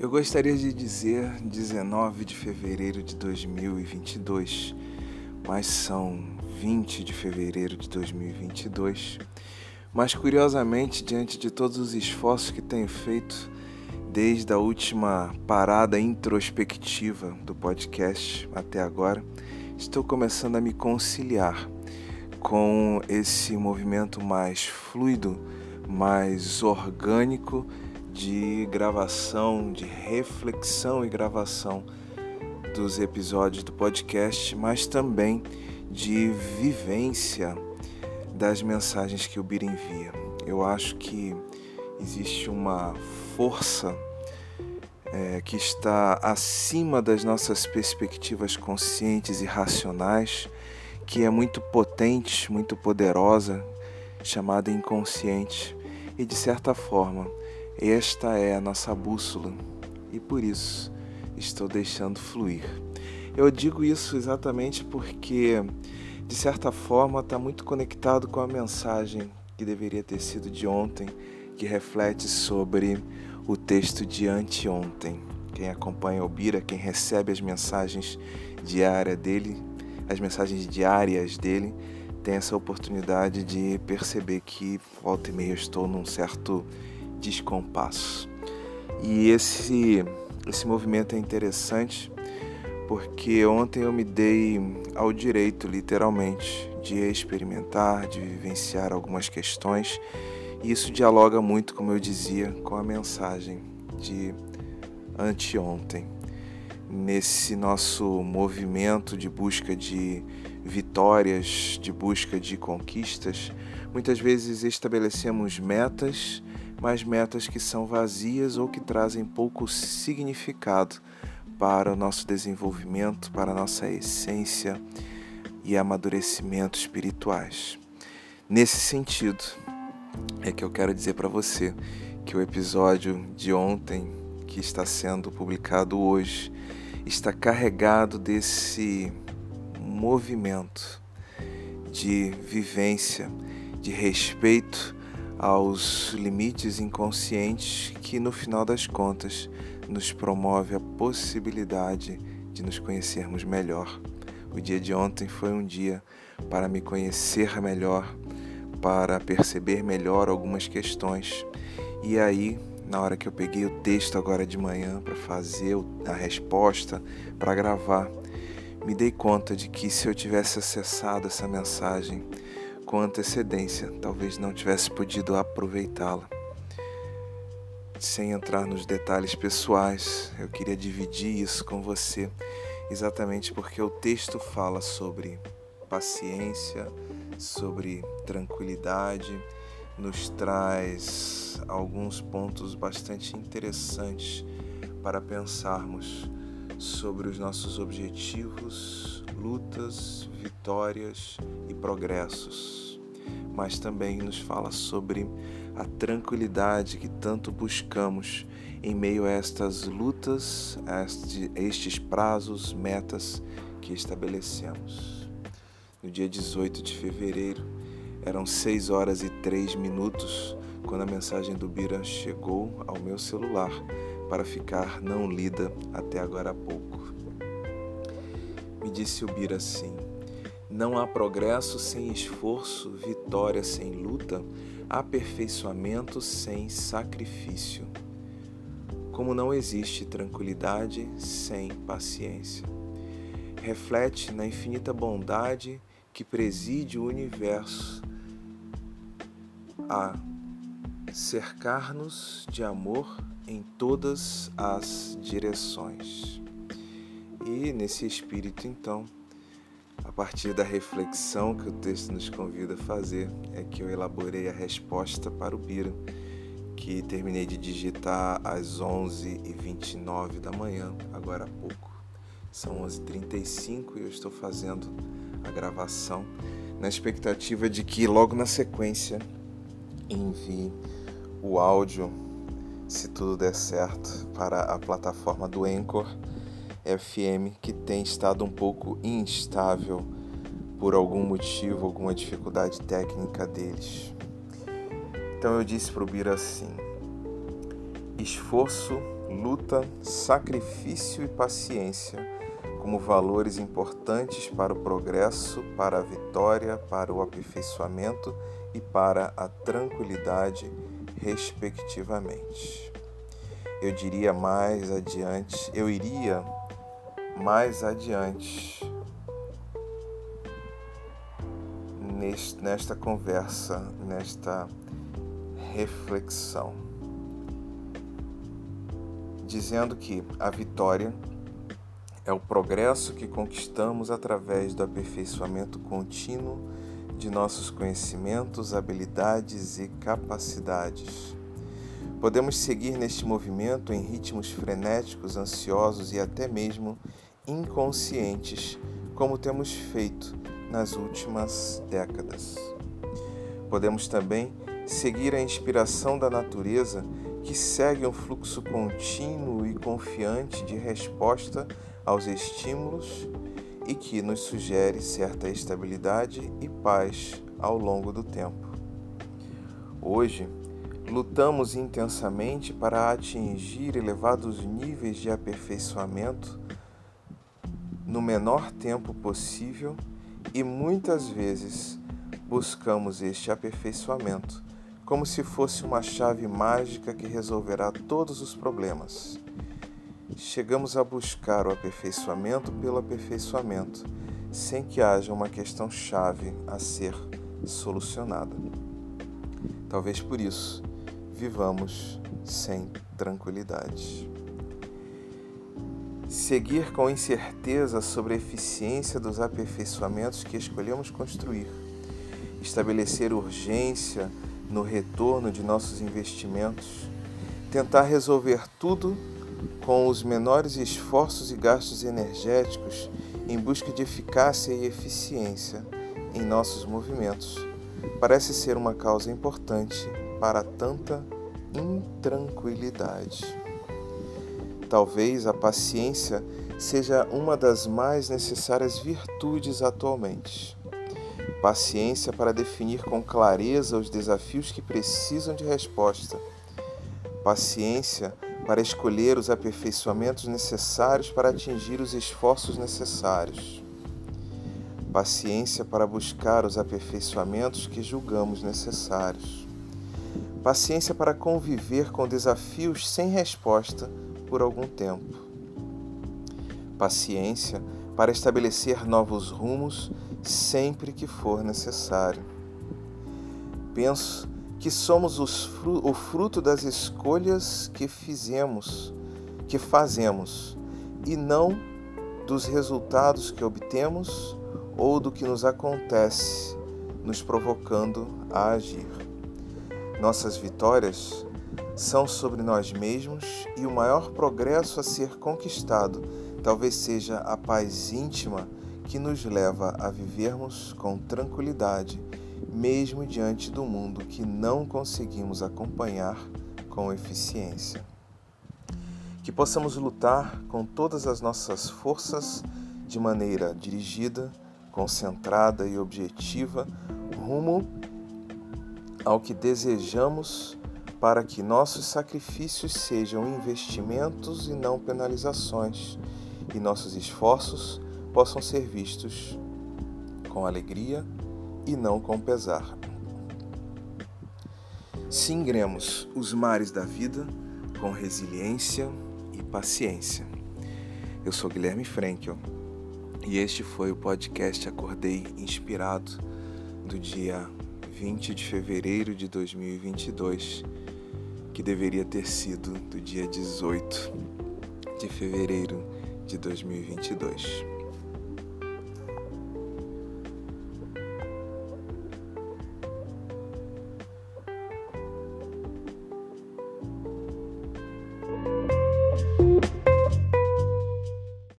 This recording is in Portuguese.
Eu gostaria de dizer 19 de fevereiro de 2022, mas são 20 de fevereiro de 2022. Mas curiosamente, diante de todos os esforços que tenho feito desde a última parada introspectiva do podcast até agora, estou começando a me conciliar com esse movimento mais fluido, mais orgânico de gravação, de reflexão e gravação dos episódios do podcast, mas também de vivência das mensagens que o Bira envia. Eu acho que existe uma força é, que está acima das nossas perspectivas conscientes e racionais, que é muito potente, muito poderosa, chamada inconsciente, e de certa forma esta é a nossa bússola e por isso estou deixando fluir. Eu digo isso exatamente porque, de certa forma, está muito conectado com a mensagem que deveria ter sido de ontem, que reflete sobre o texto de anteontem. Quem acompanha o Bira, quem recebe as mensagens diárias dele, as mensagens diárias dele, tem essa oportunidade de perceber que volta e meia eu estou num certo descompasso. E esse, esse movimento é interessante porque ontem eu me dei ao direito, literalmente, de experimentar, de vivenciar algumas questões, e isso dialoga muito, como eu dizia, com a mensagem de anteontem. Nesse nosso movimento de busca de vitórias, de busca de conquistas, muitas vezes estabelecemos metas mas metas que são vazias ou que trazem pouco significado para o nosso desenvolvimento, para a nossa essência e amadurecimento espirituais. Nesse sentido, é que eu quero dizer para você que o episódio de ontem, que está sendo publicado hoje, está carregado desse movimento de vivência, de respeito aos limites inconscientes que, no final das contas, nos promove a possibilidade de nos conhecermos melhor. O dia de ontem foi um dia para me conhecer melhor, para perceber melhor algumas questões. E aí, na hora que eu peguei o texto agora de manhã para fazer a resposta, para gravar, me dei conta de que se eu tivesse acessado essa mensagem com antecedência, talvez não tivesse podido aproveitá-la. Sem entrar nos detalhes pessoais, eu queria dividir isso com você, exatamente porque o texto fala sobre paciência, sobre tranquilidade, nos traz alguns pontos bastante interessantes para pensarmos sobre os nossos objetivos, lutas, vitórias e progressos mas também nos fala sobre a tranquilidade que tanto buscamos em meio a estas lutas, a estes prazos, metas que estabelecemos. No dia 18 de fevereiro, eram 6 horas e 3 minutos quando a mensagem do Bira chegou ao meu celular para ficar não lida até agora há pouco. Me disse o Bira assim: não há progresso sem esforço, vitória sem luta, aperfeiçoamento sem sacrifício. Como não existe tranquilidade sem paciência. Reflete na infinita bondade que preside o universo a cercar-nos de amor em todas as direções. E nesse espírito, então, a partir da reflexão que o texto nos convida a fazer, é que eu elaborei a resposta para o Bira, que terminei de digitar às 11h29 da manhã, agora há pouco. São 11h35 e eu estou fazendo a gravação na expectativa de que logo na sequência envie o áudio, se tudo der certo, para a plataforma do Anchor FM que tem estado um pouco instável por algum motivo, alguma dificuldade técnica deles. Então eu disse para o Bira assim: esforço luta, sacrifício e paciência como valores importantes para o progresso, para a vitória, para o aperfeiçoamento e para a tranquilidade, respectivamente. Eu diria mais adiante, eu iria mais adiante nesta conversa, nesta reflexão, dizendo que a vitória é o progresso que conquistamos através do aperfeiçoamento contínuo de nossos conhecimentos, habilidades e capacidades. Podemos seguir neste movimento em ritmos frenéticos, ansiosos e até mesmo inconscientes, como temos feito nas últimas décadas. Podemos também seguir a inspiração da natureza que segue um fluxo contínuo e confiante de resposta aos estímulos e que nos sugere certa estabilidade e paz ao longo do tempo. Hoje, lutamos intensamente para atingir elevados níveis de aperfeiçoamento no menor tempo possível e muitas vezes buscamos este aperfeiçoamento como se fosse uma chave mágica que resolverá todos os problemas. Chegamos a buscar o aperfeiçoamento pelo aperfeiçoamento, sem que haja uma questão chave a ser solucionada. Talvez por isso vivamos sem tranquilidade. Seguir com incerteza sobre a eficiência dos aperfeiçoamentos que escolhemos construir. Estabelecer urgência no retorno de nossos investimentos. Tentar resolver tudo com os menores esforços e gastos energéticos em busca de eficácia e eficiência em nossos movimentos parece ser uma causa importante para tanta intranquilidade. Talvez a paciência seja uma das mais necessárias virtudes atualmente. Paciência para definir com clareza os desafios que precisam de resposta. Paciência para escolher os aperfeiçoamentos necessários para atingir os esforços necessários. Paciência para buscar os aperfeiçoamentos que julgamos necessários. Paciência para conviver com desafios sem resposta por algum tempo. Paciência para estabelecer novos rumos sempre que for necessário. Penso que somos o fruto das escolhas que fizemos, que fazemos, e não dos resultados que obtemos ou do que nos acontece, nos provocando a agir. Nossas vitórias são sobre nós mesmos e o maior progresso a ser conquistado talvez seja a paz íntima que nos leva a vivermos com tranquilidade, mesmo diante do mundo que não conseguimos acompanhar com eficiência. Que possamos lutar com todas as nossas forças de maneira dirigida, concentrada e objetiva rumo ao que desejamos para que nossos sacrifícios sejam investimentos e não penalizações, e nossos esforços possam ser vistos com alegria e não com pesar. Singremos os mares da vida com resiliência e paciência. Eu sou Guilherme Frankel e este foi o podcast Acordei Inspirado do dia 20 de fevereiro de 2022 que deveria ter sido do dia 18 de fevereiro de 2022.